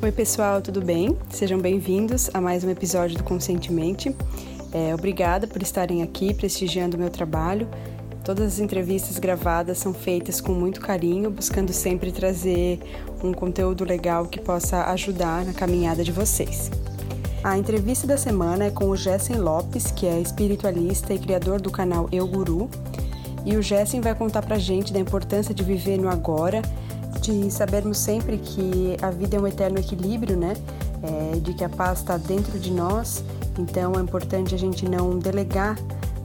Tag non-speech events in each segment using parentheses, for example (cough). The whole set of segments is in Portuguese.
Oi, pessoal, tudo bem? Sejam bem-vindos a mais um episódio do Conscientemente. É, obrigada por estarem aqui prestigiando o meu trabalho. Todas as entrevistas gravadas são feitas com muito carinho, buscando sempre trazer um conteúdo legal que possa ajudar na caminhada de vocês. A entrevista da semana é com o Jessen Lopes, que é espiritualista e criador do canal Eu Guru. E o Jessen vai contar pra gente da importância de viver no agora, de sabermos sempre que a vida é um eterno equilíbrio, né? É, de que a paz está dentro de nós, então é importante a gente não delegar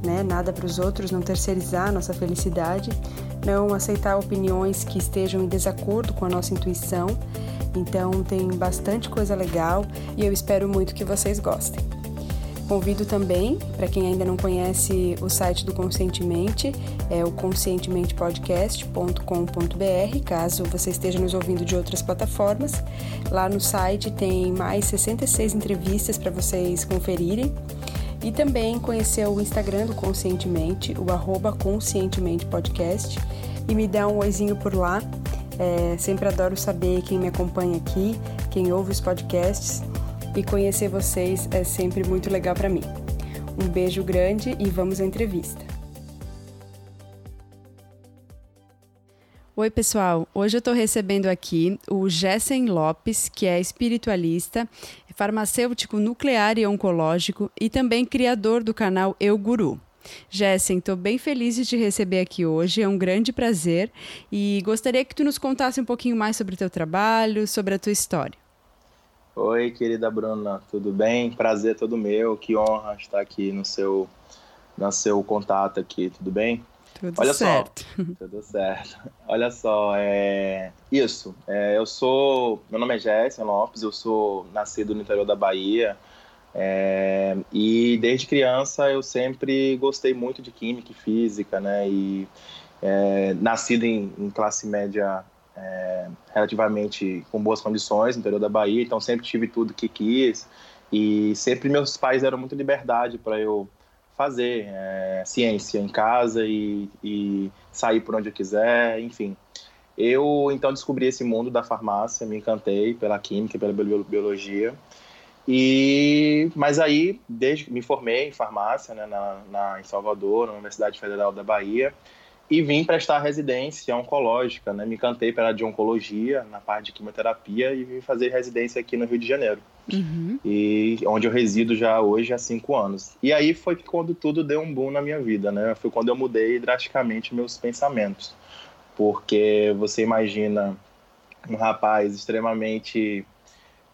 né, nada para os outros, não terceirizar a nossa felicidade, não aceitar opiniões que estejam em desacordo com a nossa intuição então tem bastante coisa legal e eu espero muito que vocês gostem. Convido também, para quem ainda não conhece o site do Conscientemente, é o conscientementepodcast.com.br, caso você esteja nos ouvindo de outras plataformas. Lá no site tem mais 66 entrevistas para vocês conferirem. E também conhecer o Instagram do Conscientemente, o arroba Conscientemente Podcast, e me dá um oizinho por lá é, sempre adoro saber quem me acompanha aqui, quem ouve os podcasts e conhecer vocês é sempre muito legal para mim. Um beijo grande e vamos à entrevista. Oi, pessoal. Hoje eu estou recebendo aqui o Jessen Lopes, que é espiritualista, farmacêutico nuclear e oncológico e também criador do canal Eu Guru. Jessen, estou bem feliz de te receber aqui hoje, é um grande prazer e gostaria que tu nos contasse um pouquinho mais sobre o teu trabalho, sobre a tua história. Oi, querida Bruna, tudo bem? Prazer todo meu, que honra estar aqui no seu, no seu contato aqui, tudo bem? Tudo Olha certo. Só, (laughs) tudo certo. Olha só, é isso. É, eu sou, meu nome é Jéssica Lopes, eu sou nascido no interior da Bahia, é, e desde criança eu sempre gostei muito de química e física, né? E é, nascido em, em, classe média é, relativamente com boas condições no interior da Bahia, então sempre tive tudo que quis e sempre meus pais deram muita liberdade para eu fazer é, ciência em casa e, e sair por onde eu quiser, enfim. Eu então descobri esse mundo da farmácia, me encantei pela química, pela biologia e, mas aí, desde me formei em farmácia né, na, na, em Salvador, na Universidade Federal da Bahia, e vim prestar residência oncológica. Né, me encantei pela de oncologia, na parte de quimioterapia, e vim fazer residência aqui no Rio de Janeiro, uhum. e onde eu resido já hoje há cinco anos. E aí foi quando tudo deu um boom na minha vida, né? Foi quando eu mudei drasticamente meus pensamentos. Porque você imagina um rapaz extremamente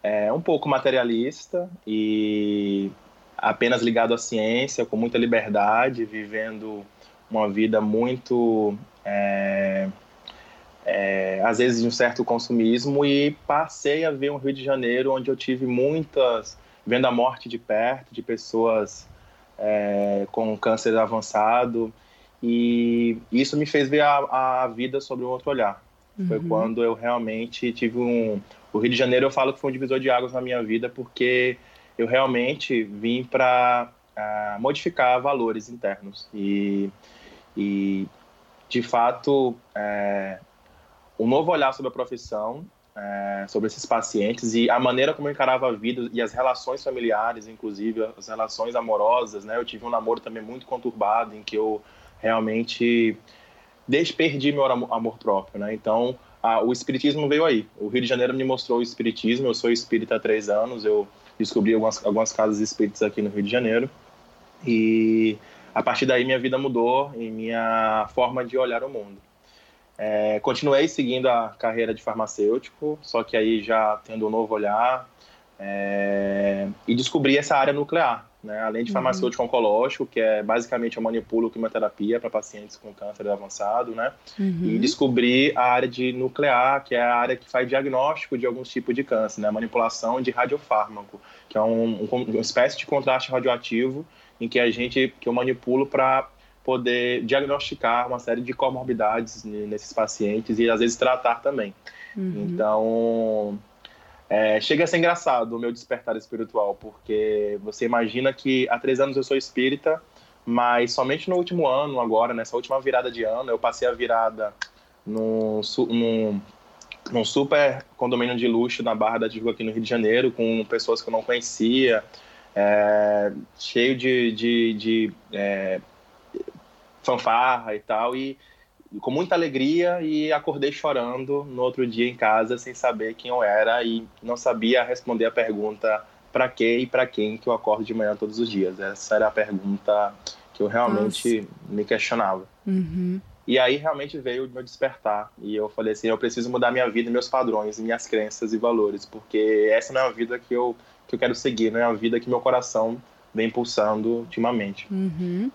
é um pouco materialista e apenas ligado à ciência, com muita liberdade, vivendo uma vida muito, é, é, às vezes, de um certo consumismo, e passei a ver um Rio de Janeiro onde eu tive muitas, vendo a morte de perto, de pessoas é, com câncer avançado, e isso me fez ver a, a vida sobre um outro olhar. Uhum. Foi quando eu realmente tive um, o Rio de Janeiro eu falo que foi um divisor de águas na minha vida porque eu realmente vim para ah, modificar valores internos e, e de fato é, um novo olhar sobre a profissão é, sobre esses pacientes e a maneira como eu encarava a vida e as relações familiares, inclusive as relações amorosas, né? Eu tive um namoro também muito conturbado em que eu realmente desperdi meu amor próprio, né? Então ah, o espiritismo veio aí. O Rio de Janeiro me mostrou o espiritismo. Eu sou espírita há três anos. Eu descobri algumas, algumas casas espíritas aqui no Rio de Janeiro. E a partir daí minha vida mudou e minha forma de olhar o mundo. É, continuei seguindo a carreira de farmacêutico, só que aí já tendo um novo olhar é, e descobri essa área nuclear, né? além de uhum. farmacêutico uhum. oncológico, que é basicamente eu manipulo quimioterapia para pacientes com câncer avançado, né? Uhum. E descobri a área de nuclear, que é a área que faz diagnóstico de alguns tipos de câncer, né? Manipulação de radiofármaco, que é um, um, uma espécie de contraste radioativo em que a gente, que eu manipulo para poder diagnosticar uma série de comorbidades nesses pacientes e às vezes tratar também. Uhum. Então, é, chega a ser engraçado o meu despertar espiritual, porque você imagina que há três anos eu sou espírita, mas somente no último ano, agora, nessa última virada de ano, eu passei a virada num, num num super condomínio de luxo na Barra da Tijuca aqui no Rio de Janeiro, com pessoas que eu não conhecia, é, cheio de, de, de é, fanfarra e tal, e com muita alegria e acordei chorando no outro dia em casa sem saber quem eu era e não sabia responder a pergunta para que e para quem que eu acordo de manhã todos os dias. Essa era a pergunta que eu realmente Nossa. me questionava. Uhum. E aí realmente veio o meu despertar. E eu falei assim, eu preciso mudar minha vida, meus padrões, minhas crenças e valores, porque essa não é a vida que eu, que eu quero seguir, não é a vida que meu coração vem impulsando ultimamente. Uhum.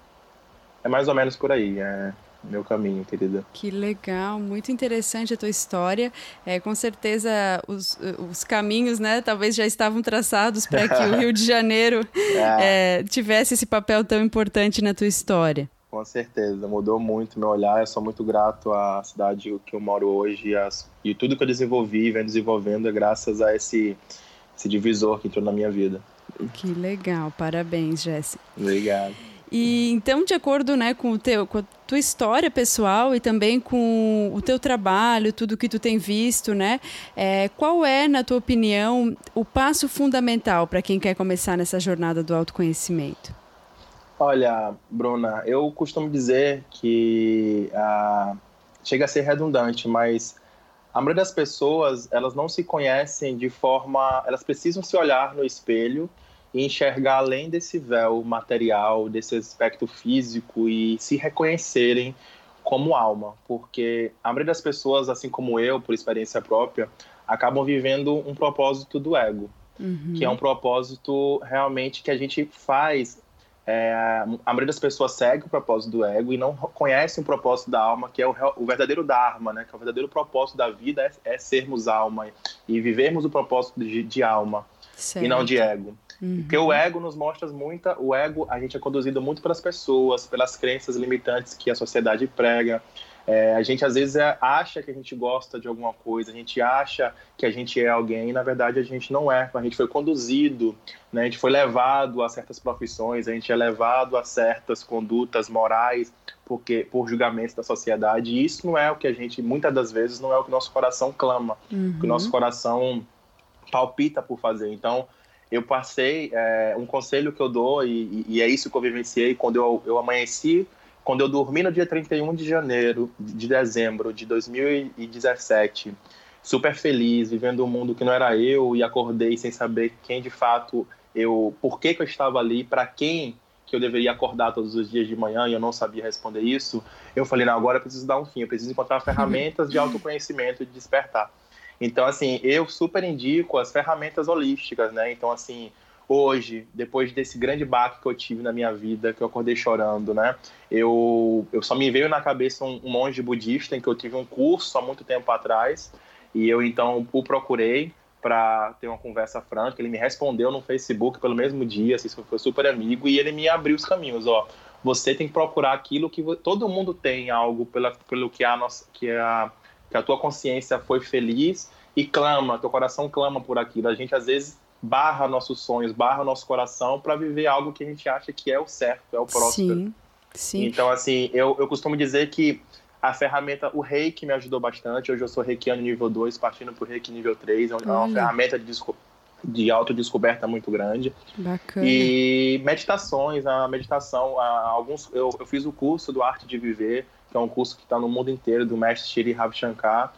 É mais ou menos por aí. É meu caminho, querida. Que legal, muito interessante a tua história. É, com certeza os, os caminhos, né, talvez já estavam traçados para que o (laughs) Rio de Janeiro é. É, tivesse esse papel tão importante na tua história. Com certeza, mudou muito meu olhar. Eu sou muito grato à cidade que eu moro hoje e, as, e tudo que eu desenvolvi, vem desenvolvendo, é graças a esse, esse divisor que entrou na minha vida. Que legal, parabéns, Jéssica. Obrigado. E então, de acordo né, com, o teu, com a tua história pessoal e também com o teu trabalho, tudo que tu tem visto, né? É, qual é, na tua opinião, o passo fundamental para quem quer começar nessa jornada do autoconhecimento? Olha, Bruna, eu costumo dizer que ah, chega a ser redundante, mas a maioria das pessoas elas não se conhecem de forma, elas precisam se olhar no espelho e enxergar além desse véu material, desse aspecto físico e se reconhecerem como alma, porque a maioria das pessoas, assim como eu, por experiência própria, acabam vivendo um propósito do ego, uhum. que é um propósito realmente que a gente faz. É, a maioria das pessoas segue o propósito do ego e não conhece o propósito da alma, que é o, o verdadeiro Dharma, né? que é o verdadeiro propósito da vida é, é sermos alma e vivermos o propósito de, de alma certo. e não de ego. Uhum. Porque o ego nos mostra muita. O ego, a gente é conduzido muito pelas pessoas, pelas crenças limitantes que a sociedade prega. É, a gente às vezes é, acha que a gente gosta de alguma coisa, a gente acha que a gente é alguém e na verdade a gente não é. A gente foi conduzido, né? a gente foi levado a certas profissões, a gente é levado a certas condutas morais porque por julgamentos da sociedade. E isso não é o que a gente, muitas das vezes, não é o que nosso coração clama, uhum. o que nosso coração palpita por fazer. Então, eu passei, é, um conselho que eu dou, e, e, é isso que eu vivenciei quando eu, eu amanheci, quando eu dormi no dia 31 de janeiro, de dezembro de 2017, super feliz, vivendo um mundo que não era eu, e acordei sem saber quem de fato eu, por que, que eu estava ali, para quem que eu deveria acordar todos os dias de manhã e eu não sabia responder isso, eu falei, não, agora eu preciso dar um fim, eu preciso encontrar (laughs) ferramentas de autoconhecimento e de despertar. Então, assim, eu super indico as ferramentas holísticas, né? Então, assim, hoje, depois desse grande baque que eu tive na minha vida, que eu acordei chorando, né? Eu, eu só me veio na cabeça um, um monge budista em que eu tive um curso há muito tempo atrás e eu então o procurei para ter uma conversa franca. Ele me respondeu no Facebook pelo mesmo dia, assim, foi super amigo e ele me abriu os caminhos, ó. Você tem que procurar aquilo que todo mundo tem algo pela, pelo que a nossa que a que a tua consciência foi feliz e clama, teu coração clama por aquilo. A gente às vezes barra nossos sonhos, barra nosso coração para viver algo que a gente acha que é o certo, é o próspero. Sim, sim. Então, assim, eu, eu costumo dizer que a ferramenta, o reiki me ajudou bastante. Hoje eu sou reikiano nível 2, partindo para o reiki nível 3. É uma Olha. ferramenta de, de autodescoberta muito grande. Bacana. E meditações, a meditação, a, alguns, eu, eu fiz o curso do Arte de Viver, que é um curso que está no mundo inteiro, do mestre Shri Ravi Shankar.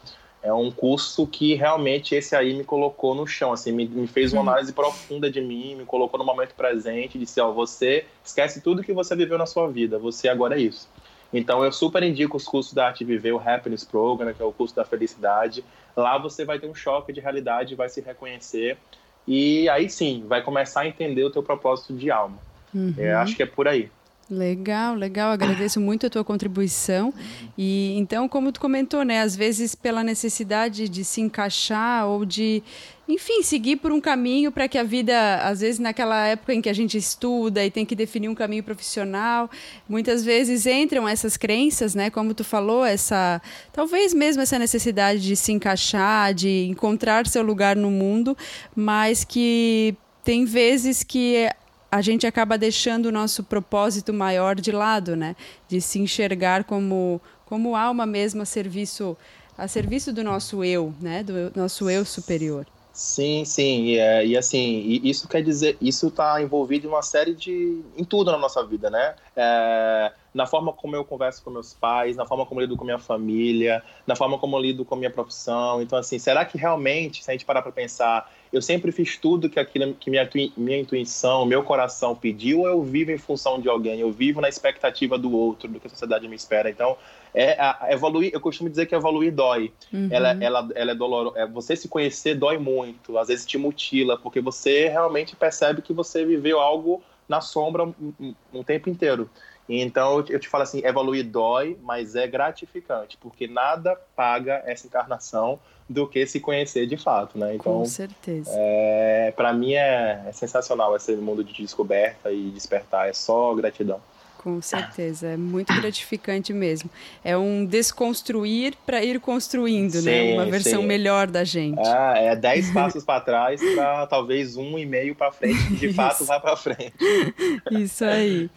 É um curso que realmente esse aí me colocou no chão, assim, me, me fez uma uhum. análise profunda de mim, me colocou no momento presente, disse, ó, você esquece tudo que você viveu na sua vida, você agora é isso. Então eu super indico os cursos da Arte Viver, o Happiness Program, que é o curso da felicidade. Lá você vai ter um choque de realidade, vai se reconhecer e aí sim, vai começar a entender o teu propósito de alma. Uhum. É, acho que é por aí. Legal, legal. Agradeço muito a tua contribuição. E então, como tu comentou, né, às vezes pela necessidade de se encaixar ou de, enfim, seguir por um caminho para que a vida, às vezes naquela época em que a gente estuda e tem que definir um caminho profissional, muitas vezes entram essas crenças, né, como tu falou, essa, talvez mesmo essa necessidade de se encaixar, de encontrar seu lugar no mundo, mas que tem vezes que a gente acaba deixando o nosso propósito maior de lado, né? De se enxergar como, como alma mesmo a serviço a serviço do nosso eu, né? Do nosso eu superior. Sim, sim, e, é, e assim, e isso quer dizer, isso está envolvido em uma série de, em tudo na nossa vida, né? É, na forma como eu converso com meus pais, na forma como eu lido com minha família, na forma como eu lido com minha profissão. Então, assim, será que realmente, se a gente parar para pensar, eu sempre fiz tudo que aquilo que minha, minha intuição, meu coração pediu, ou eu vivo em função de alguém, eu vivo na expectativa do outro, do que a sociedade me espera. Então, é a, evoluir, eu costumo dizer que evoluir dói. Uhum. Ela, ela, ela é dolorosa. É, você se conhecer dói muito, às vezes te mutila, porque você realmente percebe que você viveu algo na sombra um, um, um tempo inteiro. Então eu te falo assim, evoluir dói, mas é gratificante, porque nada paga essa encarnação do que se conhecer de fato, né? Então, Com certeza. É, para mim é, é sensacional esse mundo de descoberta e despertar, é só gratidão. Com (laughs) certeza, é muito gratificante mesmo. É um desconstruir para ir construindo, né? sim, né? Uma versão sim. melhor da gente. Ah, é (laughs) dez passos para trás para talvez um e meio para frente, que de fato vá para frente. (laughs) Isso aí.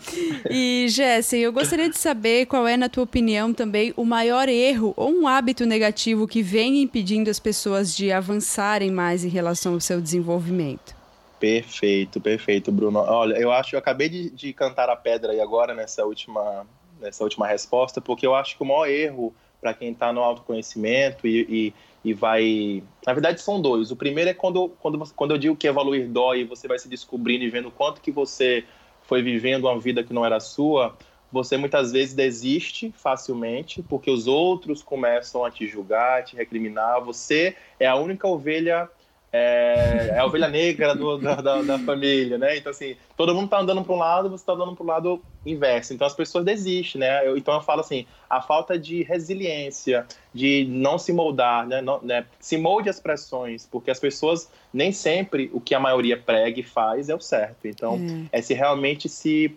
E Jéssica, eu gostaria de saber qual é, na tua opinião, também o maior erro ou um hábito negativo que vem impedindo as pessoas de avançarem mais em relação ao seu desenvolvimento. Perfeito, perfeito, Bruno. Olha, eu acho, eu acabei de, de cantar a pedra aí agora nessa última, nessa última resposta, porque eu acho que o maior erro para quem está no autoconhecimento e, e, e, vai. Na verdade, são dois. O primeiro é quando, quando, quando eu digo que evoluir dói, você vai se descobrindo e vendo quanto que você foi vivendo uma vida que não era sua. Você muitas vezes desiste facilmente porque os outros começam a te julgar, a te recriminar. Você é a única ovelha é, é a ovelha negra do, da, da, da, família, né? Então, assim, todo mundo tá andando para um lado, você tá andando para o lado inverso. Então, as pessoas desistem, né? Eu, então, eu falo assim, a falta de resiliência, de não se moldar, né? Não, né? Se molde as pressões, porque as pessoas, nem sempre o que a maioria prega e faz é o certo. Então, hum. é se realmente se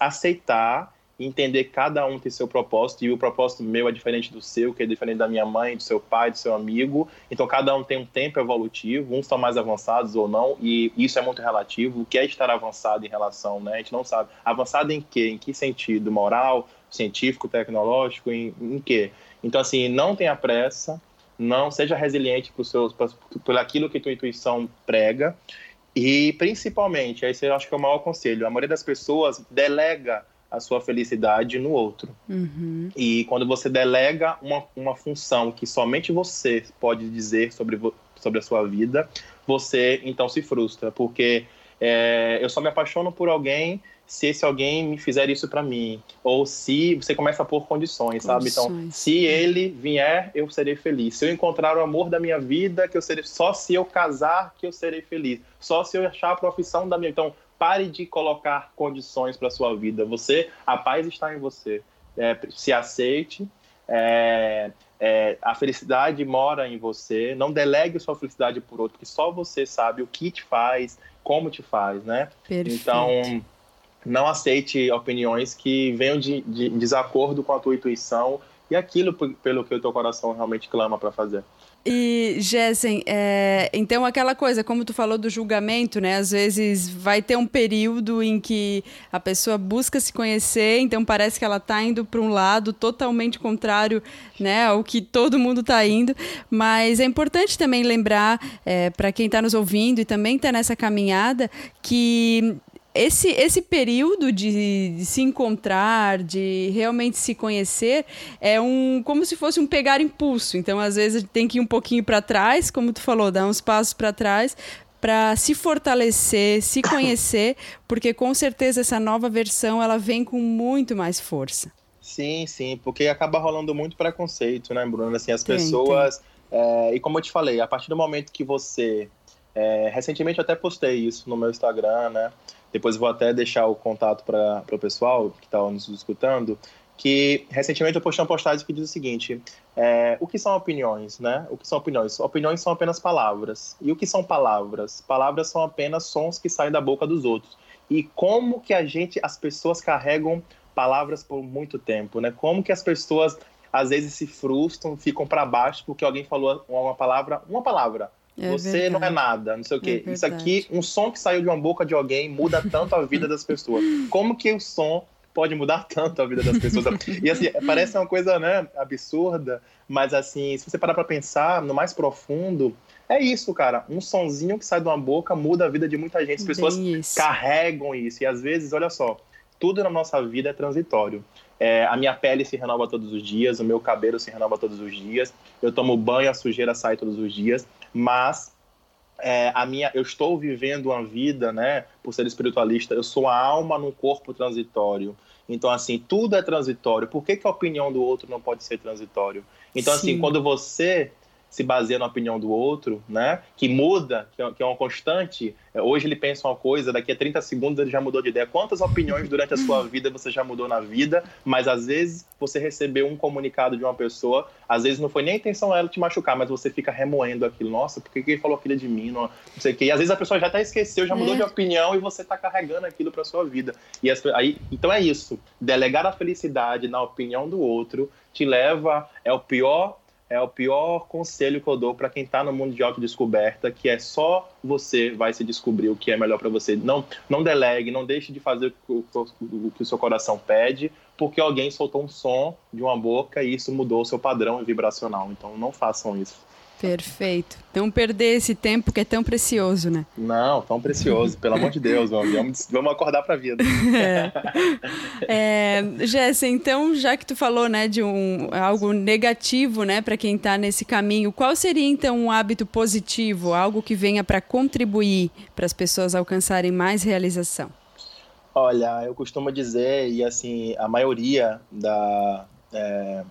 aceitar entender cada um tem seu propósito e o propósito meu é diferente do seu, que é diferente da minha mãe, do seu pai, do seu amigo. Então cada um tem um tempo evolutivo, uns estão mais avançados ou não, e isso é muito relativo. O que é estar avançado em relação, né? A gente não sabe. Avançado em quê? Em que sentido? Moral, científico, tecnológico, em, em quê? Então assim, não tenha pressa, não seja resiliente por seus, por aquilo que tua intuição prega. E principalmente, esse eu acho que é o maior conselho. A maioria das pessoas delega a sua felicidade no outro. Uhum. E quando você delega uma, uma função que somente você pode dizer sobre, sobre a sua vida, você então se frustra, porque é, eu só me apaixono por alguém se esse alguém me fizer isso para mim, ou se você começa a pôr condições, sabe? Então, se ele vier, eu serei feliz. Se eu encontrar o amor da minha vida, que eu serei só se eu casar que eu serei feliz. Só se eu achar a profissão da minha. Então, pare de colocar condições para sua vida. Você, a paz está em você. É, se aceite. É, é, a felicidade mora em você. Não delegue sua felicidade por outro, que só você sabe o que te faz, como te faz, né? Perfeito. Então, não aceite opiniões que venham de, de desacordo com a tua intuição e aquilo pelo que o teu coração realmente clama para fazer. E, Jessen, é, então aquela coisa, como tu falou do julgamento, né? Às vezes vai ter um período em que a pessoa busca se conhecer, então parece que ela está indo para um lado totalmente contrário né, ao que todo mundo está indo. Mas é importante também lembrar, é, para quem está nos ouvindo e também está nessa caminhada, que esse, esse período de, de, se encontrar, de realmente se conhecer, é um como se fosse um pegar impulso. Então, às vezes, tem que ir um pouquinho para trás, como tu falou, dar uns passos para trás para se fortalecer, se (coughs) conhecer, porque com certeza essa nova versão ela vem com muito mais força. Sim, sim, porque acaba rolando muito preconceito, né, Bruno? Assim, as tem, pessoas. Tem. É, e como eu te falei, a partir do momento que você. É, recentemente eu até postei isso no meu Instagram, né? Depois vou até deixar o contato para o pessoal que está nos escutando, que recentemente eu postei uma postagem que diz o seguinte: é, o que são opiniões, né? O que são opiniões? Opiniões são apenas palavras. E o que são palavras? Palavras são apenas sons que saem da boca dos outros. E como que a gente, as pessoas carregam palavras por muito tempo, né? Como que as pessoas às vezes se frustram, ficam para baixo porque alguém falou uma palavra, uma palavra é você verdade. não é nada, não sei o quê. É Isso aqui, um som que saiu de uma boca de alguém muda tanto a vida das pessoas. Como que o som pode mudar tanto a vida das pessoas. e assim, parece uma coisa, né, absurda, mas assim, se você parar para pensar no mais profundo, é isso, cara. Um sonzinho que sai de uma boca muda a vida de muita gente. As pessoas isso. carregam isso. E às vezes, olha só, tudo na nossa vida é transitório. É, a minha pele se renova todos os dias, o meu cabelo se renova todos os dias, eu tomo banho, a sujeira sai todos os dias, mas é, a minha, eu estou vivendo uma vida, né, por ser espiritualista, eu sou a alma num corpo transitório. Então, assim, tudo é transitório. Por que, que a opinião do outro não pode ser transitório? Então, assim, Sim. assim, quando você se baseia na opinião do outro, né? Que muda, que é, que é uma constante. É, hoje ele pensa uma coisa, daqui a 30 segundos ele já mudou de ideia. Quantas opiniões durante a sua vida você já mudou na vida? Mas às vezes você recebeu um comunicado de uma pessoa, às vezes não foi nem a intenção ela te machucar, mas você fica remoendo aquilo. Nossa, por que ele falou aquilo de mim? Não, não sei o quê. E às vezes a pessoa já até esqueceu, já mudou é. de opinião e você está carregando aquilo para sua vida. E as, aí, então é isso. Delegar a felicidade na opinião do outro te leva é o pior é o pior conselho que eu dou para quem está no mundo de autodescoberta, que é só você vai se descobrir o que é melhor para você. Não, não delegue, não deixe de fazer o, o, o, que o seu coração pede, porque alguém soltou um som de uma boca e isso mudou o seu padrão vibracional. Então não façam isso. Perfeito. Não perder esse tempo que é tão precioso, né? Não, tão precioso, pelo amor de Deus, vamos, vamos acordar para a vida. (laughs) É. é, Jéssica, então, já que tu falou, né, de um algo negativo, né, para quem está nesse caminho, qual seria então um hábito positivo, algo que venha para contribuir para as pessoas alcançarem mais realização? Olha, eu costumo dizer, e assim, a maioria da, é,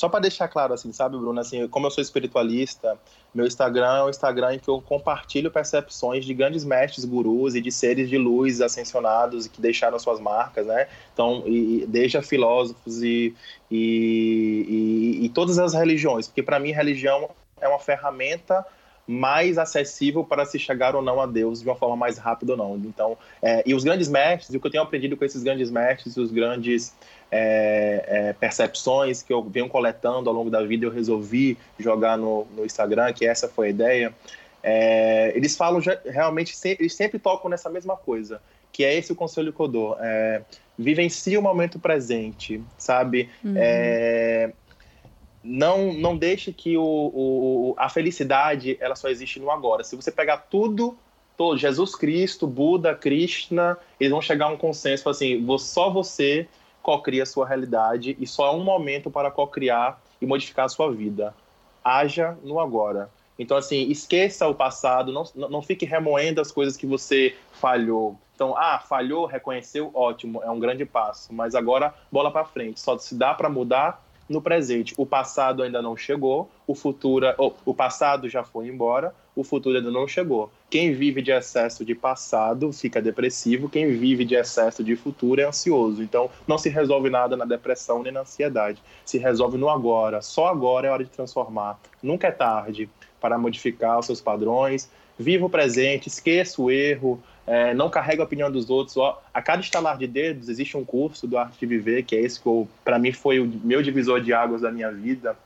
só para deixar claro, assim, sabe, Bruno, assim, como eu sou espiritualista, meu Instagram é um Instagram em que eu compartilho percepções de grandes mestres, gurus e de seres de luz ascensionados que deixaram suas marcas, né? Então, e, desde a filósofos e, e, e, e todas as religiões, porque para mim religião é uma ferramenta mais acessível para se chegar ou não a Deus de uma forma mais rápida ou não. Então, é, e os grandes mestres, o que eu tenho aprendido com esses grandes mestres, os grandes é, é, percepções que eu venho coletando ao longo da vida, eu resolvi jogar no, no Instagram, que essa foi a ideia. É, eles falam realmente, eles sempre tocam nessa mesma coisa, que é esse o conselho que eu dou. É, vivencie o momento presente, sabe? Uhum. É, não, não deixe que o, o, a felicidade ela só existe no agora. Se você pegar tudo, Jesus Cristo, Buda, Krishna, eles vão chegar a um consenso assim: só você cocria a sua realidade e só há um momento para cocriar e modificar a sua vida. Haja no agora. Então, assim, esqueça o passado, não, não fique remoendo as coisas que você falhou. Então, ah, falhou, reconheceu, ótimo, é um grande passo. Mas agora, bola para frente. Só se dá para mudar no presente. O passado ainda não chegou, o futuro, oh, o passado já foi embora, o futuro ainda não chegou. Quem vive de excesso de passado fica depressivo, quem vive de excesso de futuro é ansioso. Então, não se resolve nada na depressão nem na ansiedade. Se resolve no agora. Só agora é hora de transformar. Nunca é tarde para modificar os seus padrões. Viva o presente, esqueça o erro, é, não carrega a opinião dos outros. A cada estalar de dedos existe um curso do Arte de Viver, que é esse que, para mim, foi o meu divisor de águas da minha vida.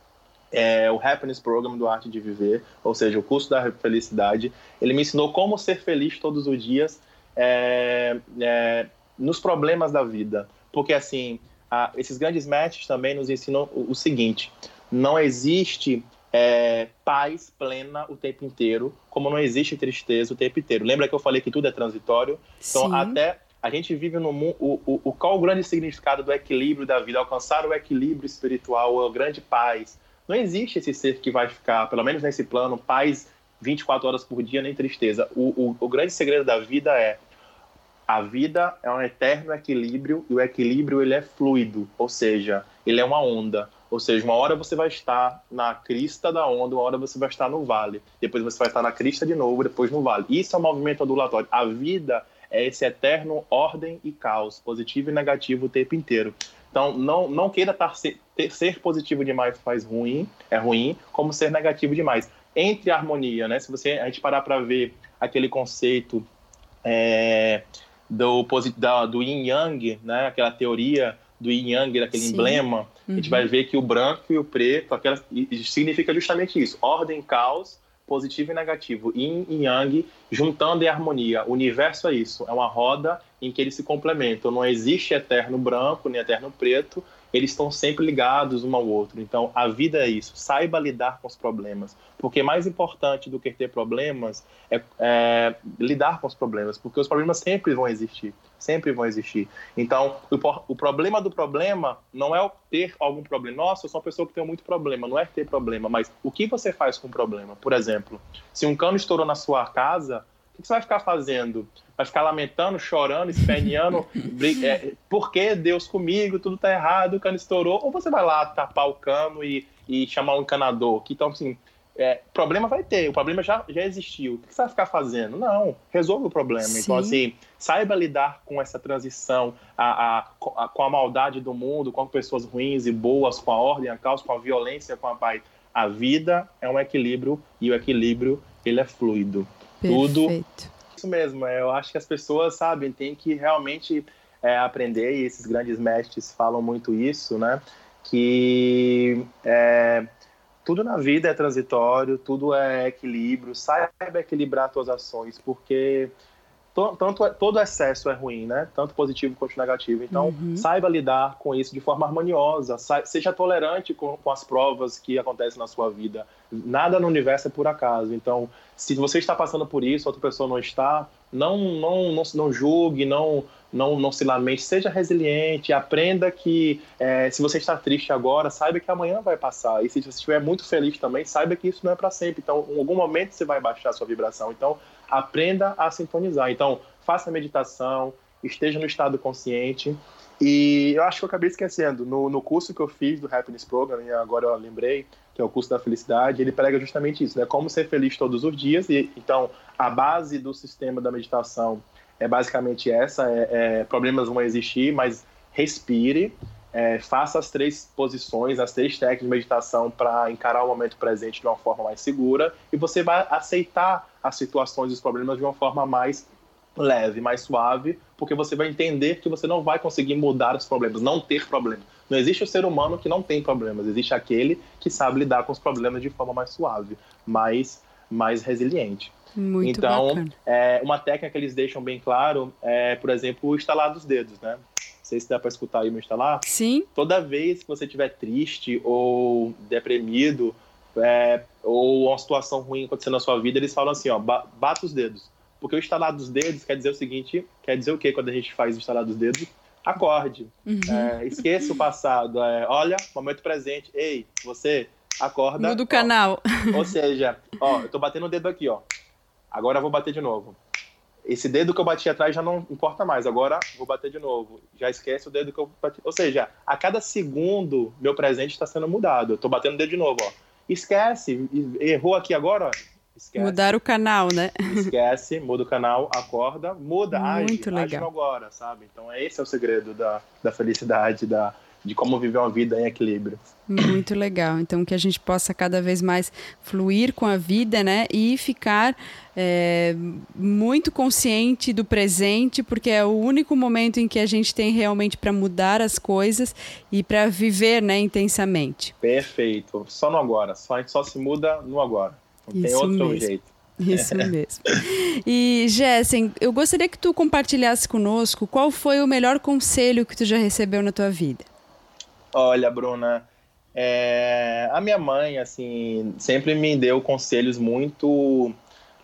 É o Happiness Program do Arte de Viver, ou seja, o curso da felicidade. Ele me ensinou como ser feliz todos os dias é, é, nos problemas da vida. Porque, assim, a, esses grandes mestres também nos ensinam o, o seguinte: não existe é, paz plena o tempo inteiro, como não existe tristeza o tempo inteiro. Lembra que eu falei que tudo é transitório? Então, Sim. até a gente vive no mundo. O, o, o, qual o grande significado do equilíbrio da vida? Alcançar o equilíbrio espiritual, a grande paz. Não existe esse ser que vai ficar, pelo menos nesse plano, paz 24 horas por dia, nem tristeza. O, o, o grande segredo da vida é a vida é um eterno equilíbrio e o equilíbrio ele é fluido, ou seja, ele é uma onda. Ou seja, uma hora você vai estar na crista da onda, uma hora você vai estar no vale, depois você vai estar na crista de novo, depois no vale. Isso é um movimento ondulatório. A vida é esse eterno ordem e caos, positivo e negativo o tempo inteiro. Então, não, não queira tar, ser, ser positivo demais faz ruim, é ruim, como ser negativo demais. Entre a harmonia, né? Se você a gente parar para ver aquele conceito é, do, da, do yin yang, né? Aquela teoria do yin yang, daquele Sim. emblema, uhum. a gente vai uhum. ver que o branco e o preto aquela, significa justamente isso: ordem, caos, positivo e negativo, yin e yang, juntando em harmonia. O universo é isso, é uma roda em que eles se complementam. Não existe eterno branco nem eterno preto, eles estão sempre ligados um ao outro. Então, a vida é isso. Saiba lidar com os problemas. Porque mais importante do que ter problemas é, é lidar com os problemas. Porque os problemas sempre vão existir. Sempre vão existir. Então, o, o problema do problema não é ter algum problema. Nossa, eu sou uma pessoa que tem muito problema. Não é ter problema, mas o que você faz com o problema? Por exemplo, se um cano estourou na sua casa, o que você vai ficar fazendo? Vai ficar lamentando, chorando, esperneando, (laughs) é, por que Deus comigo, tudo tá errado, o cano estourou? Ou você vai lá tapar o cano e, e chamar um encanador? Que, então, assim, é, problema vai ter, o problema já, já existiu. O que você vai ficar fazendo? Não, resolve o problema. Sim. Então, assim, saiba lidar com essa transição, a, a, a, com a maldade do mundo, com pessoas ruins e boas, com a ordem, a caos, com a violência, com a paz. A vida é um equilíbrio e o equilíbrio, ele é fluido. Perfeito. Tudo. Isso mesmo, é, eu acho que as pessoas, sabem, têm que realmente é, aprender, e esses grandes mestres falam muito isso, né? Que é, tudo na vida é transitório, tudo é equilíbrio, saiba equilibrar suas ações, porque tanto, todo excesso é ruim, né? Tanto positivo quanto negativo. Então, uhum. saiba lidar com isso de forma harmoniosa. Seja tolerante com, com, as provas que acontecem na sua vida. Nada no universo é por acaso. Então, se você está passando por isso, outra pessoa não está, não, não, não, não julgue, não, não, não se lamente. Seja resiliente. Aprenda que é, se você está triste agora, saiba que amanhã vai passar. E se você estiver muito feliz também, saiba que isso não é para sempre. Então, em algum momento você vai baixar a sua vibração. Então, aprenda a sintonizar. Então, faça meditação, esteja no estado consciente. E eu acho que eu acabei esquecendo, no, no curso que eu fiz do Happiness Program, e agora eu lembrei, que é o curso da felicidade, ele prega justamente isso, né? Como ser feliz todos os dias. E então, a base do sistema da meditação é basicamente essa: é, é problemas vão existir, mas respire, é, faça as três posições, as três técnicas de meditação para encarar o momento presente de uma forma mais segura e você vai aceitar as situações e os problemas de uma forma mais leve, mais suave, porque você vai entender que você não vai conseguir mudar os problemas, não ter problemas. Não existe o ser humano que não tem problemas, existe aquele que sabe lidar com os problemas de forma mais suave, mais, mais resiliente. Muito então, é, uma técnica que eles deixam bem claro é, por exemplo, o estalar dos dedos, né? Não sei se dá para escutar aí meu instalar. Sim. Toda vez que você estiver triste ou deprimido, é, ou uma situação ruim acontecendo na sua vida, eles falam assim, ó, bata os dedos. Porque o instalar dos dedos quer dizer o seguinte, quer dizer o que quando a gente faz o instalar dos dedos? Acorde. Uhum. É, esqueça o passado. É, olha, momento presente. Ei, você acorda. Muda o canal. Ó, ou seja, ó, eu tô batendo o dedo aqui, ó. Agora eu vou bater de novo esse dedo que eu bati atrás já não importa mais, agora vou bater de novo. Já esquece o dedo que eu bati. Ou seja, a cada segundo, meu presente está sendo mudado. Eu estou batendo o dedo de novo, ó. Esquece, errou aqui agora, ó. Esquece. Mudar o canal, né? Esquece, muda o canal, acorda, muda, Muito age, legal. age agora, sabe? Então esse é o segredo da, da felicidade, da, de como viver uma vida em equilíbrio. Muito legal. Então, que a gente possa cada vez mais fluir com a vida, né? E ficar é, muito consciente do presente, porque é o único momento em que a gente tem realmente para mudar as coisas e para viver, né, intensamente. Perfeito. Só no agora. Só, a gente só se muda no agora. Não Isso tem outro mesmo. jeito. Isso (laughs) mesmo. E, Jessen, eu gostaria que tu compartilhasse conosco qual foi o melhor conselho que tu já recebeu na tua vida. Olha, Bruna, é, a minha mãe, assim, sempre me deu conselhos muito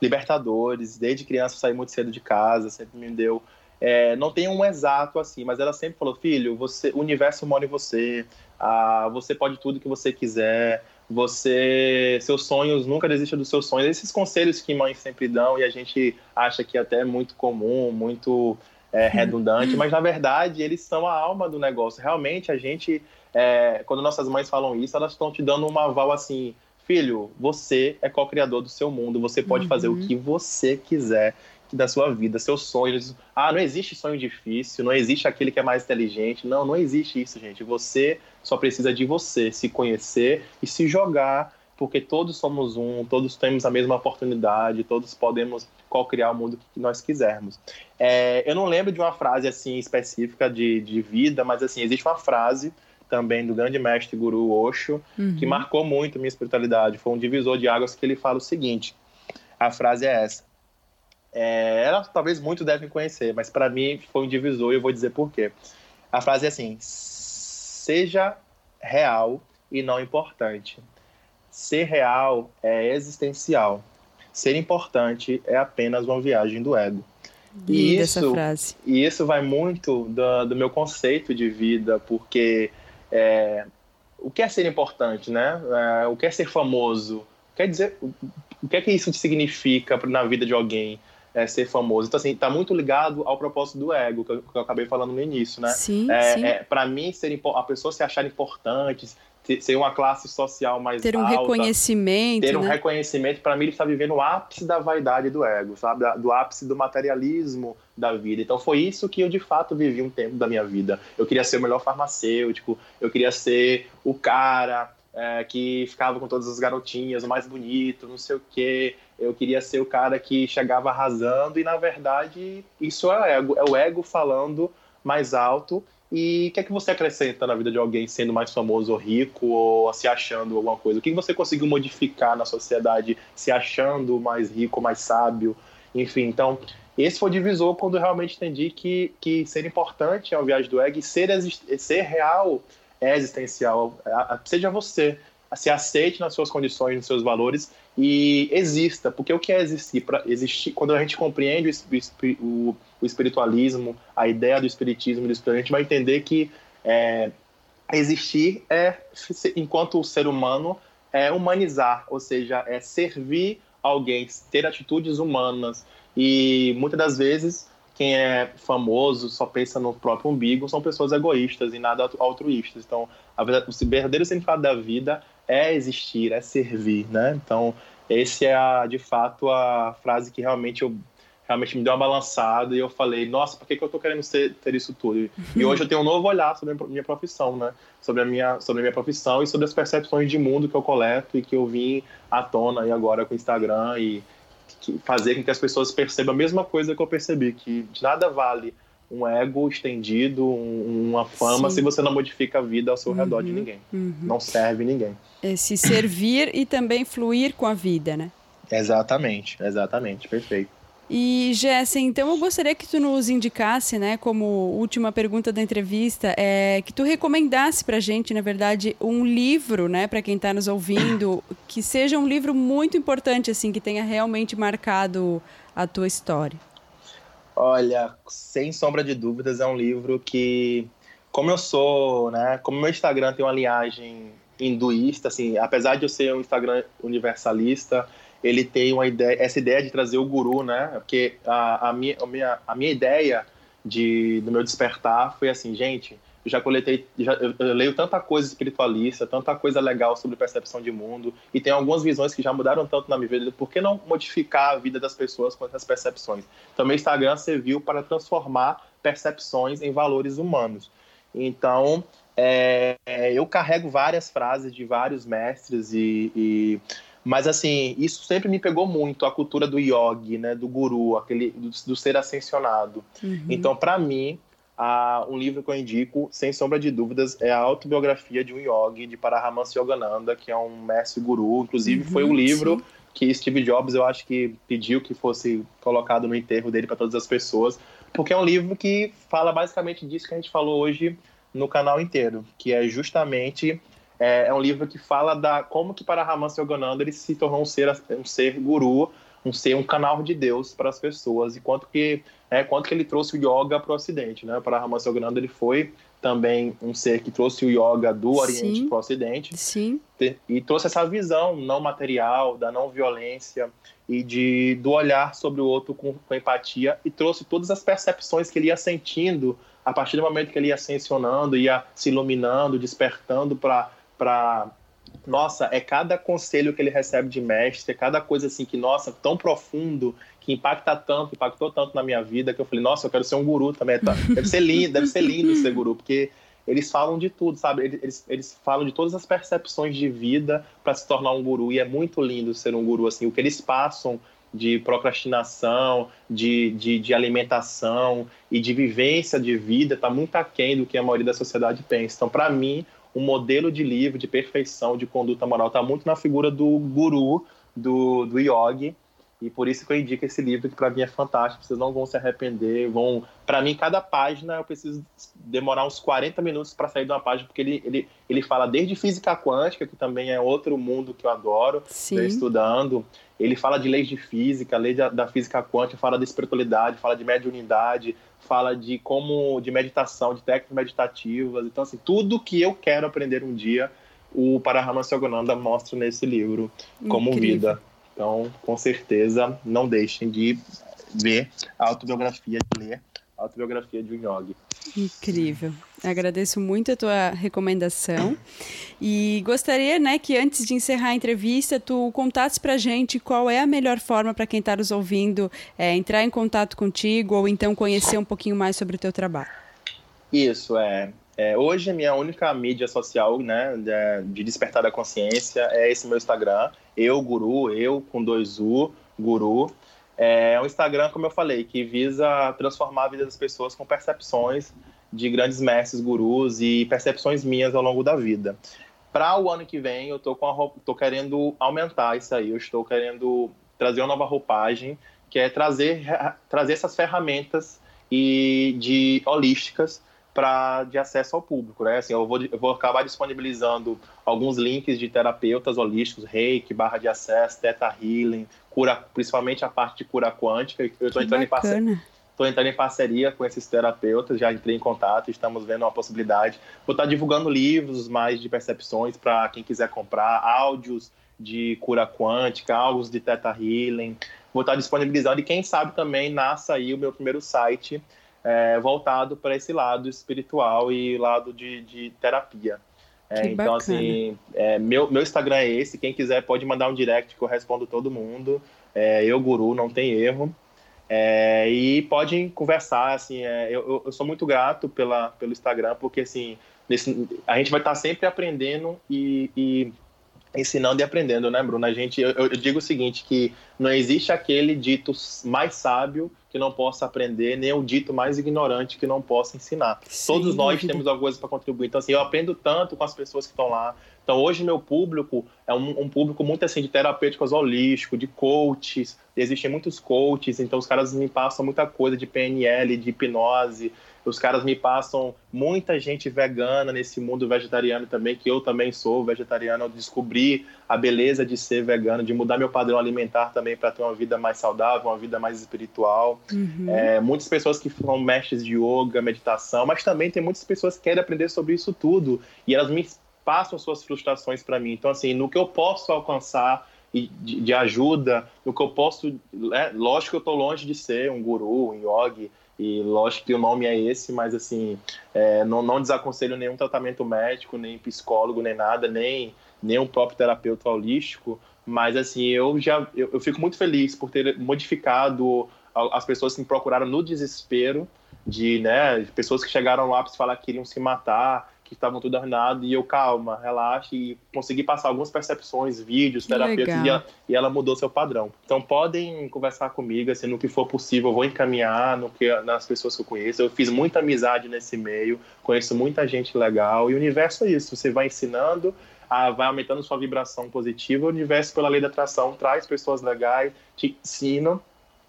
libertadores. Desde criança eu saí muito cedo de casa, sempre me deu. É, não tem um exato assim, mas ela sempre falou: filho, você, o universo mora em você, ah, você pode tudo que você quiser, você, seus sonhos, nunca desista dos seus sonhos. Esses conselhos que mães sempre dão e a gente acha que até é muito comum, muito é, redundante, mas na verdade eles são a alma do negócio. Realmente a gente é, quando nossas mães falam isso, elas estão te dando um aval assim, filho, você é co-criador do seu mundo, você pode uhum. fazer o que você quiser da sua vida, seus sonhos. Ah, não existe sonho difícil, não existe aquele que é mais inteligente. Não, não existe isso, gente. Você só precisa de você, se conhecer e se jogar, porque todos somos um, todos temos a mesma oportunidade, todos podemos co-criar o mundo que nós quisermos. É, eu não lembro de uma frase assim específica de, de vida, mas assim, existe uma frase também do grande mestre guru Osho, uhum. que marcou muito minha espiritualidade. Foi um divisor de águas que ele fala o seguinte: a frase é essa. É, ela talvez muitos devem conhecer, mas para mim foi um divisor e eu vou dizer por quê. A frase é assim: seja real e não importante. Ser real é existencial. Ser importante é apenas uma viagem do ego. E isso, e isso vai muito do, do, meu conceito de vida, porque é, o que é ser importante, né? É, o que é ser famoso? Quer dizer, o que é que isso significa na vida de alguém? É, ser famoso. Então, assim, tá muito ligado ao propósito do ego, que eu, que eu acabei falando no início, né? Sim, é, sim. É, para mim, ser, a pessoa se achar importante, ser uma classe social mais ter um alta, reconhecimento ter um né? reconhecimento para mim ele está vivendo o ápice da vaidade do ego sabe do ápice do materialismo da vida então foi isso que eu de fato vivi um tempo da minha vida eu queria ser o melhor farmacêutico eu queria ser o cara é, que ficava com todas as garotinhas o mais bonito não sei o quê eu queria ser o cara que chegava arrasando e na verdade isso é o ego é o ego falando mais alto e o que é que você acrescenta na vida de alguém sendo mais famoso ou rico ou se achando alguma coisa? O que você conseguiu modificar na sociedade se achando mais rico, mais sábio? Enfim, então, esse foi o divisor quando eu realmente entendi que, que ser importante é uma viagem do ego e ser, ser real é existencial. Seja você, se aceite nas suas condições, nos seus valores e exista, porque o que é existir? Para existir, quando a gente compreende o, espiritualismo, a ideia do espiritismo, do espiritismo, a gente vai entender que é, existir é, enquanto ser humano, é humanizar, ou seja, é servir alguém, ter atitudes humanas. E muitas das vezes quem é famoso só pensa no próprio umbigo são pessoas egoístas e nada altruístas. Então, verdade, o verdadeiro significado da vida é existir, é servir, né? Então, esse é a, de fato a frase que realmente eu realmente me deu uma balançada e eu falei, nossa, por que, que eu tô querendo ser, ter isso tudo? E (laughs) hoje eu tenho um novo olhar sobre a minha profissão, né? Sobre a minha, sobre a minha profissão e sobre as percepções de mundo que eu coleto e que eu vim à tona e agora com o Instagram e fazer com que as pessoas percebam a mesma coisa que eu percebi, que de nada vale um ego estendido, um, uma fama, Sim. se você não modifica a vida ao seu uhum, redor de ninguém. Uhum. Não serve ninguém. É se servir e também fluir com a vida, né? Exatamente, exatamente, perfeito. E Jéssica, então eu gostaria que tu nos indicasse, né, como última pergunta da entrevista, é que tu recomendasse para gente, na verdade, um livro, né, para quem está nos ouvindo, (coughs) que seja um livro muito importante, assim, que tenha realmente marcado a tua história. Olha, sem sombra de dúvidas, é um livro que, como eu sou, né, como meu Instagram tem uma linhagem hinduísta, assim, apesar de eu ser um Instagram universalista, ele tem uma ideia, essa ideia de trazer o guru, né? Porque a, a, minha, a, minha, a minha ideia de, do meu despertar foi assim, gente, eu já coletei, já, eu, eu, leio tanta coisa espiritualista, tanta coisa legal sobre percepção de mundo, e tem algumas visões que já mudaram tanto na minha vida, por que não modificar a vida das pessoas com essas percepções? Então, meu Instagram serviu para transformar percepções em valores humanos. Então, é, eu carrego várias frases de vários mestres e, e mas assim, isso sempre me pegou muito, a cultura do yogi, né, do guru, aquele do, do ser ascensionado. Uhum. Então, para mim, a, um livro que eu indico, sem sombra de dúvidas, é a autobiografia de um yogi de Paramahansa Yogananda, que é um mestre guru. Inclusive, uhum, foi um livro sim. que Steve Jobs, eu acho que pediu que fosse colocado no enterro dele para todas as pessoas, porque é um livro que fala basicamente disso que a gente falou hoje no canal inteiro, que é justamente é, é um livro que fala da como que Paramahansa Yogananda ele se tornou um ser, um ser guru, um ser um canal de Deus para as pessoas e quanto que é, quanto que ele trouxe o yoga para o Ocidente, né? Paramahansa Yogananda ele foi também um ser que trouxe o yoga do Oriente para o Ocidente. Sim. E trouxe essa visão não material, da não violência e de, do olhar sobre o outro com, com, empatia e trouxe todas as percepções que ele ia sentindo a partir do momento que ele ia ascensionando, ia se iluminando, despertando para para nossa, é cada conselho que ele recebe de mestre, é cada coisa assim que, nossa, tão profundo, que impacta tanto, impactou tanto na minha vida, que eu falei, nossa, eu quero ser um guru também. Tá? Deve ser lindo, deve ser lindo ser guru, porque eles falam de tudo, sabe? Eles, eles falam de todas as percepções de vida para se tornar um guru, e é muito lindo ser um guru, assim, o que eles passam de procrastinação, de, de, de, alimentação e de vivência de vida está muito aquém do que a maioria da sociedade pensa. Então, para mim, um modelo de livro de perfeição, de conduta moral, está muito na figura do guru, do, do yogi, e por isso que eu indico esse livro, que para mim é fantástico. Vocês não vão se arrepender. Vão, para mim, cada página eu preciso demorar uns 40 minutos para sair de uma página, porque ele, ele, ele fala desde física quântica, que também é outro mundo que eu adoro, Sim. estudando. Ele fala de leis de física, lei da, da física quântica, fala de espiritualidade, fala de mediunidade, fala de como de meditação, de técnicas meditativas. Então, assim, tudo que eu quero aprender um dia, o Paramahansa Yogananda mostra nesse livro como Incrível. vida. Então, com certeza, não deixem de ver a autobiografia, de ler a autobiografia de um yogi. Incrível. Agradeço muito a tua recomendação e gostaria, né, que antes de encerrar a entrevista, tu contasse para gente qual é a melhor forma para quem está nos ouvindo é, entrar em contato contigo ou então conhecer um pouquinho mais sobre o teu trabalho. Isso é. é hoje a minha única mídia social, né, de despertar da consciência é esse meu Instagram eu Guru, eu com dois U, Guru. É um Instagram, como eu falei, que visa transformar a vida das pessoas com percepções de grandes mestres, gurus e percepções minhas ao longo da vida. Para o ano que vem, eu tô com a tô querendo aumentar isso aí. Eu estou querendo trazer uma nova roupagem, que é trazer trazer essas ferramentas e de holísticas para de acesso ao público, né? Assim, eu vou, eu vou acabar disponibilizando alguns links de terapeutas holísticos, reiki, barra de acesso, teta healing, cura, principalmente a parte de cura quântica. Eu estou entrando, em parceria, entrando em parceria com esses terapeutas, já entrei em contato, estamos vendo uma possibilidade. Vou estar divulgando livros mais de percepções para quem quiser comprar, áudios de cura quântica, áudios de teta healing. Vou estar disponibilizando e quem sabe também nasça aí o meu primeiro site é, voltado para esse lado espiritual e lado de, de terapia. É, então, assim, é, meu, meu Instagram é esse. Quem quiser pode mandar um direct que eu respondo todo mundo. É, eu, Guru, não tem erro. É, e podem conversar, assim, é, eu, eu, sou muito grato pela, pelo Instagram, porque, assim, nesse, a gente vai estar sempre aprendendo e, e ensinando e aprendendo, né, Bruno? A gente, eu, eu, digo o seguinte, que não existe aquele dito mais sábio que não possa aprender, nem o dito mais ignorante que não possa ensinar. Sim, Todos nós temos alguma coisa para contribuir. Então, assim, eu aprendo tanto com as pessoas que estão lá. Então, hoje, meu público é um, um público muito, assim, de terapêuticos holísticos, de coaches. Existem muitos coaches, então os caras me passam muita coisa de PNL, de hipnose, os caras me passam muita gente vegana nesse mundo vegetariano também, que eu também sou vegetariano. Eu descobri a beleza de ser vegano, de mudar meu padrão alimentar também para ter uma vida mais saudável, uma vida mais espiritual. Uhum. É, muitas pessoas que são mestres de yoga, meditação, mas também tem muitas pessoas que querem aprender sobre isso tudo e elas me passam suas frustrações para mim. Então, assim, no que eu posso alcançar de, de ajuda, no que eu posso. É, lógico que eu estou longe de ser um guru, um yogi, e lógico que o nome é esse, mas assim, é, não, não desaconselho nenhum tratamento médico, nem psicólogo, nem nada, nem, nem um próprio terapeuta holístico. Mas assim, eu já eu, eu fico muito feliz por ter modificado as pessoas que me procuraram no desespero de, né, pessoas que chegaram lá para falar que queriam se matar, que estavam tudo arruinado, e eu, calma, relaxe, e consegui passar algumas percepções, vídeos, terapeutas, e ela, e ela, mudou seu padrão. Então podem conversar comigo, assim, no que for possível, eu vou encaminhar no que, nas pessoas que eu conheço. Eu fiz muita amizade nesse meio, conheço muita gente legal, e o universo é isso, você vai ensinando, a, vai aumentando sua vibração positiva, o universo, pela lei da atração, traz pessoas legais, te ensinam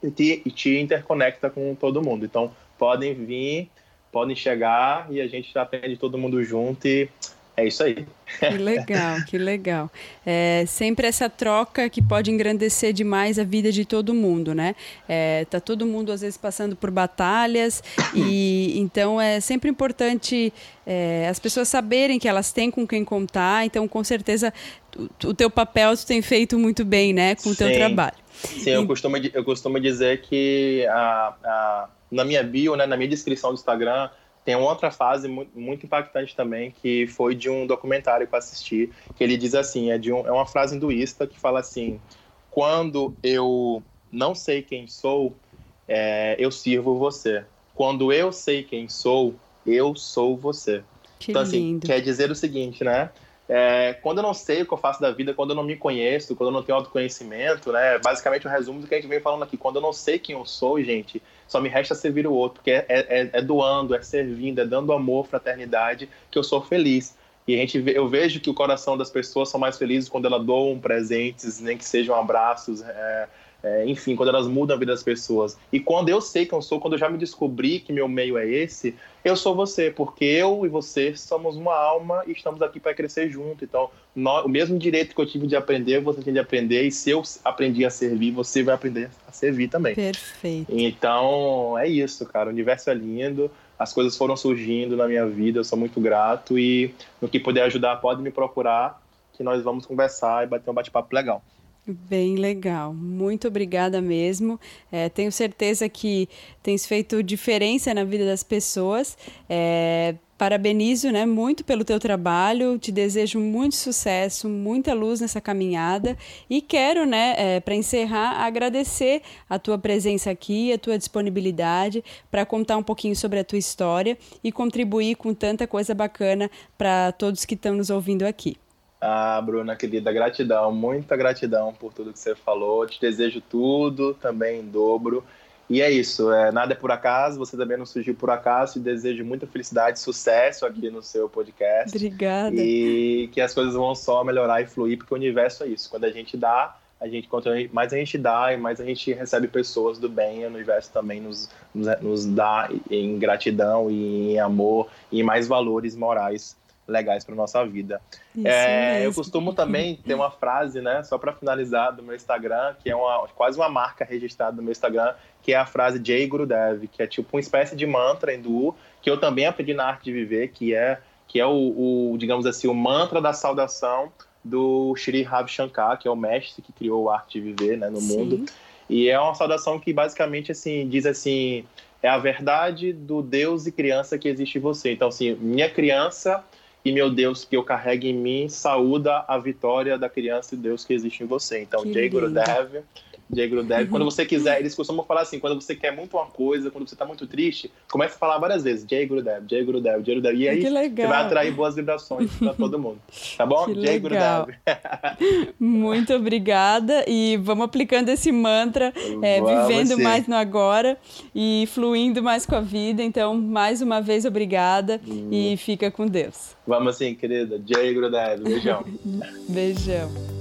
e te, e te interconecta com todo mundo. Então podem vir podem chegar e a gente já atende todo mundo junto e é isso aí. Que legal, que legal. É sempre essa troca que pode engrandecer demais a vida de todo mundo, né? É, tá todo mundo às vezes passando por batalhas e então é sempre importante é, as pessoas saberem que elas têm com quem contar. Então, com certeza, o, o teu papel tu tem feito muito bem, né, com o teu trabalho. Sim, eu costumo, eu costumo dizer que a, a na minha bio, né, na minha descrição do Instagram, tem outra fase muito, impactante também, que foi de um documentário que eu assisti, que ele diz assim, é, de um, é uma frase hinduísta que fala assim, quando eu não sei quem sou, é, eu sirvo você. Quando eu sei quem sou, eu sou você. Que então, assim, lindo. quer dizer o seguinte, né? É, quando eu não sei o que eu faço da vida, quando eu não me conheço, quando eu não tenho autoconhecimento, né? Basicamente o resumo do que a gente vem falando aqui. Quando eu não sei quem eu sou, gente, só me resta servir o outro, porque é, é, é doando, é servindo, é dando amor, fraternidade, que eu sou feliz. E a gente, eu vejo que o coração das pessoas são mais felizes quando elas doam presentes, nem que sejam abraços, é, é, enfim, quando elas mudam a vida das pessoas. E quando eu sei quem eu sou, quando eu já me descobri que meu meio é esse, eu sou você, porque eu e você somos uma alma e estamos aqui para crescer junto. Então, nós, o mesmo direito que eu tive de aprender, você tem de aprender, e se eu aprendi a servir, você vai aprender a servir também. Perfeito. Então, é isso, cara. O universo é lindo, as coisas foram surgindo na minha vida, eu sou muito grato e no que puder ajudar, pode me procurar, que nós vamos conversar e bater um bate-papo legal. Bem legal, muito obrigada mesmo. É, tenho certeza que tens feito diferença na vida das pessoas. É, parabenizo né, muito pelo teu trabalho, te desejo muito sucesso, muita luz nessa caminhada e quero, né, é, para encerrar, agradecer a tua presença aqui, a tua disponibilidade para contar um pouquinho sobre a tua história e contribuir com tanta coisa bacana para todos que estão nos ouvindo aqui. Ah, Bruna, querida, gratidão, muita gratidão por tudo que você falou. Te desejo tudo também em dobro. E é isso, é, nada é por acaso, você também não surgiu por acaso. Te desejo muita felicidade, sucesso aqui no seu podcast. Obrigada. E que as coisas vão só melhorar e fluir, porque o universo é isso. Quando a gente dá, a gente quanto mais a gente dá e mais a gente recebe pessoas do bem, o universo também nos, nos, nos dá em gratidão e em amor e mais valores morais legais para nossa vida. É, eu costumo também ter uma frase, né, só para finalizar do meu Instagram, que é uma, quase uma marca registrada no meu Instagram, que é a frase Jay Gurudev, que é tipo uma espécie de mantra hindu, que eu também aprendi na arte de viver, que é que é o, o digamos assim, o mantra da saudação do Shri Ravi Shankar, que é o mestre que criou a arte de viver, né, no Sim. mundo. E é uma saudação que basicamente assim diz assim, é a verdade do Deus e criança que existe em você. Então assim, minha criança e meu Deus que eu carrego em mim saúda a vitória da criança e Deus que existe em você. Então, Jay Gurudev, Jay Gurudev, quando você quiser, eles costumam falar assim, quando você quer muito uma coisa, quando você está muito triste, comece a falar várias vezes, Jay Gurudev, Jay Gurudev, Jay Gurudev, e aí você vai atrair boas vibrações para todo mundo, tá bom? Que Jay legal. (laughs) (laughs) Muito obrigada e vamos aplicando esse mantra, é, vivendo sim. mais no agora e fluindo mais com a vida, então, mais uma vez, obrigada hum. e fica com Deus. Vamos assim, querida, Jay Gurudev, beijão. (laughs) beijão.